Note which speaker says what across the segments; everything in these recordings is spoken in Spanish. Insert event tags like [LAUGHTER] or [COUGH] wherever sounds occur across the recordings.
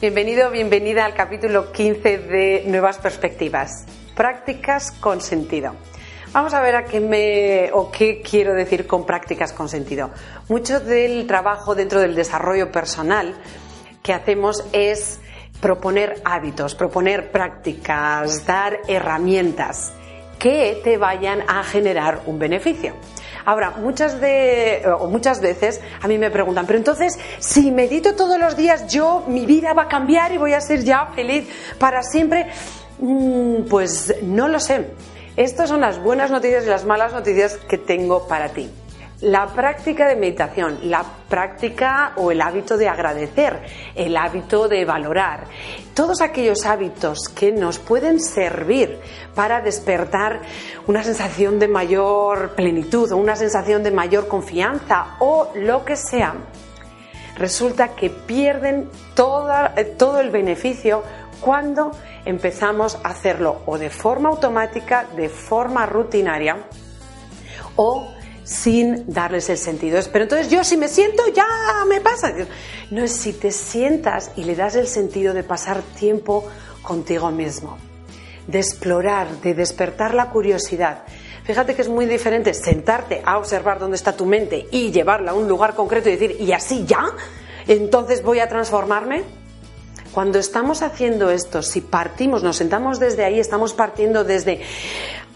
Speaker 1: Bienvenido, bienvenida al capítulo 15 de Nuevas Perspectivas. Prácticas con sentido. Vamos a ver a qué me o qué quiero decir con prácticas con sentido. Mucho del trabajo dentro del desarrollo personal que hacemos es proponer hábitos, proponer prácticas, dar herramientas que te vayan a generar un beneficio. Ahora, muchas, de, o muchas veces a mí me preguntan, pero entonces, si medito todos los días, yo, mi vida va a cambiar y voy a ser ya feliz para siempre. Mm, pues no lo sé. Estas son las buenas noticias y las malas noticias que tengo para ti. La práctica de meditación, la práctica o el hábito de agradecer, el hábito de valorar, todos aquellos hábitos que nos pueden servir para despertar una sensación de mayor plenitud o una sensación de mayor confianza o lo que sea, resulta que pierden eh, todo el beneficio cuando empezamos a hacerlo o de forma automática, de forma rutinaria o sin darles el sentido. Pero entonces yo si me siento ya me pasa. No es si te sientas y le das el sentido de pasar tiempo contigo mismo, de explorar, de despertar la curiosidad. Fíjate que es muy diferente sentarte a observar dónde está tu mente y llevarla a un lugar concreto y decir, ¿y así ya? Entonces voy a transformarme. Cuando estamos haciendo esto, si partimos, nos sentamos desde ahí, estamos partiendo desde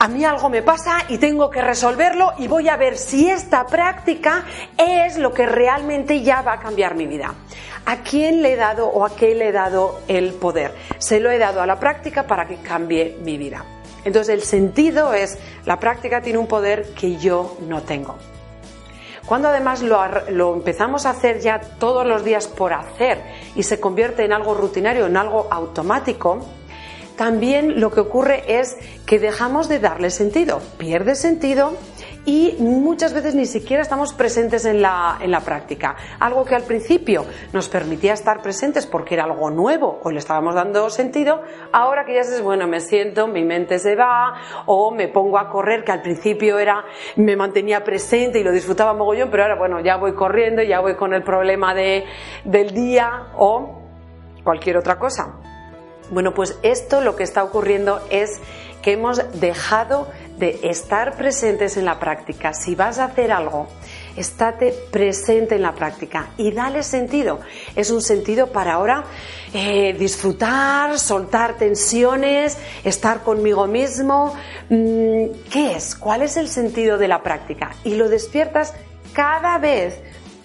Speaker 1: a mí algo me pasa y tengo que resolverlo y voy a ver si esta práctica es lo que realmente ya va a cambiar mi vida. ¿A quién le he dado o a qué le he dado el poder? Se lo he dado a la práctica para que cambie mi vida. Entonces el sentido es, la práctica tiene un poder que yo no tengo. Cuando además lo, lo, empezamos a hacer ya todos los días por hacer y se convierte en algo rutinario, en algo automático, también lo que ocurre es que dejamos de darle sentido, pierde sentido y muchas veces ni siquiera estamos presentes en la, en la práctica. Algo que al principio nos permitía estar presentes porque era algo nuevo o le estábamos dando sentido, ahora que ya es bueno, me siento, mi mente se va o me pongo a correr, que al principio era, me mantenía presente y lo disfrutaba mogollón, pero ahora bueno, ya voy corriendo, ya voy con el problema de, del día o cualquier otra cosa. Bueno, pues esto lo que está ocurriendo es que hemos dejado de estar presentes en la práctica. Si vas a hacer algo, estate presente en la práctica y dale sentido. Es un sentido para ahora eh, disfrutar, soltar tensiones, estar conmigo mismo. Mm, ¿Qué es? ¿Cuál es el sentido de la práctica? Y lo despiertas cada vez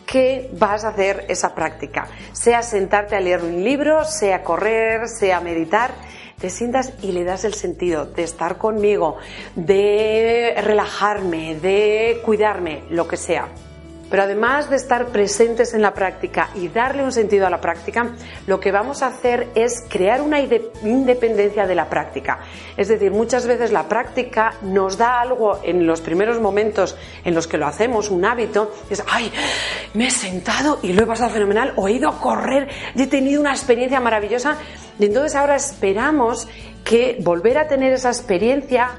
Speaker 1: que vas a hacer esa práctica. Sea sentarte a leer un libro, sea correr, sea meditar, te sientas y le das el sentido de estar conmigo, de relajarme, de cuidarme, lo que sea. Pero además de estar presentes en la práctica y darle un sentido a la práctica, lo que vamos a hacer es crear una independencia de la práctica. Es decir, muchas veces la práctica nos da algo en los primeros momentos en los que lo hacemos, un hábito, es, ay, me he sentado y lo he pasado fenomenal, o he ido a correr y he tenido una experiencia maravillosa. Y entonces ahora esperamos que volver a tener esa experiencia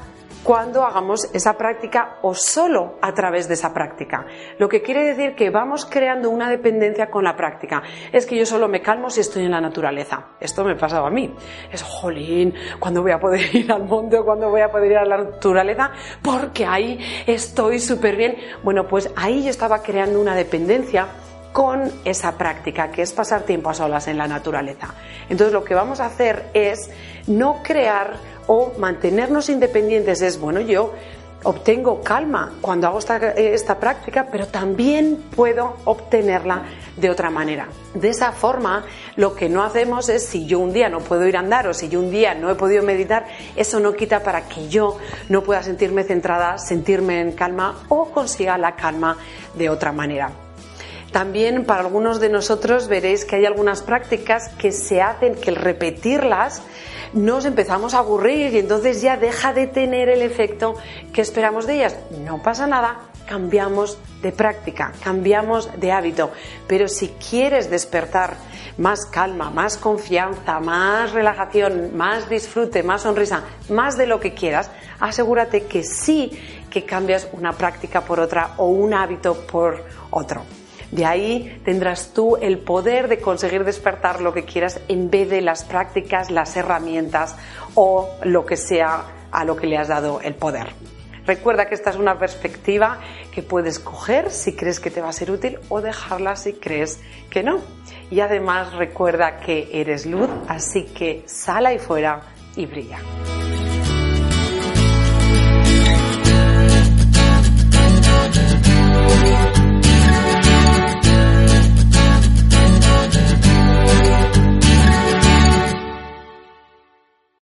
Speaker 1: cuando hagamos esa práctica o solo a través de esa práctica. Lo que quiere decir que vamos creando una dependencia con la práctica. Es que yo solo me calmo si estoy en la naturaleza. Esto me pasaba a mí. Es, jolín, ¿cuándo voy a poder [LAUGHS] ir al monte o cuándo voy a poder ir a la naturaleza? Porque ahí estoy súper bien. Bueno, pues ahí yo estaba creando una dependencia con esa práctica, que es pasar tiempo a solas en la naturaleza. Entonces lo que vamos a hacer es no crear o mantenernos independientes es, bueno, yo obtengo calma cuando hago esta, esta, práctica, pero también puedo obtenerla de otra manera. De esa forma, lo que no hacemos es, si yo un día no puedo ir a andar o si yo un día no he podido meditar, eso no quita para que yo no pueda sentirme centrada, sentirme en calma o consiga la calma de otra manera. También para algunos de nosotros veréis que hay algunas prácticas que se hacen, que al repetirlas nos empezamos a aburrir y entonces ya deja de tener el efecto que esperamos de ellas. No pasa nada, cambiamos de práctica, cambiamos de hábito. Pero si quieres despertar más calma, más confianza, más relajación, más disfrute, más sonrisa, más de lo que quieras, asegúrate que sí que cambias una práctica por otra o un hábito por otro. De ahí tendrás tú el poder de conseguir despertar lo que quieras en vez de las prácticas, las herramientas o lo que sea a lo que le has dado el poder. Recuerda que esta es una perspectiva que puedes coger si crees que te va a ser útil o dejarla si crees que no. Y además recuerda que eres luz, así que sal ahí fuera y brilla.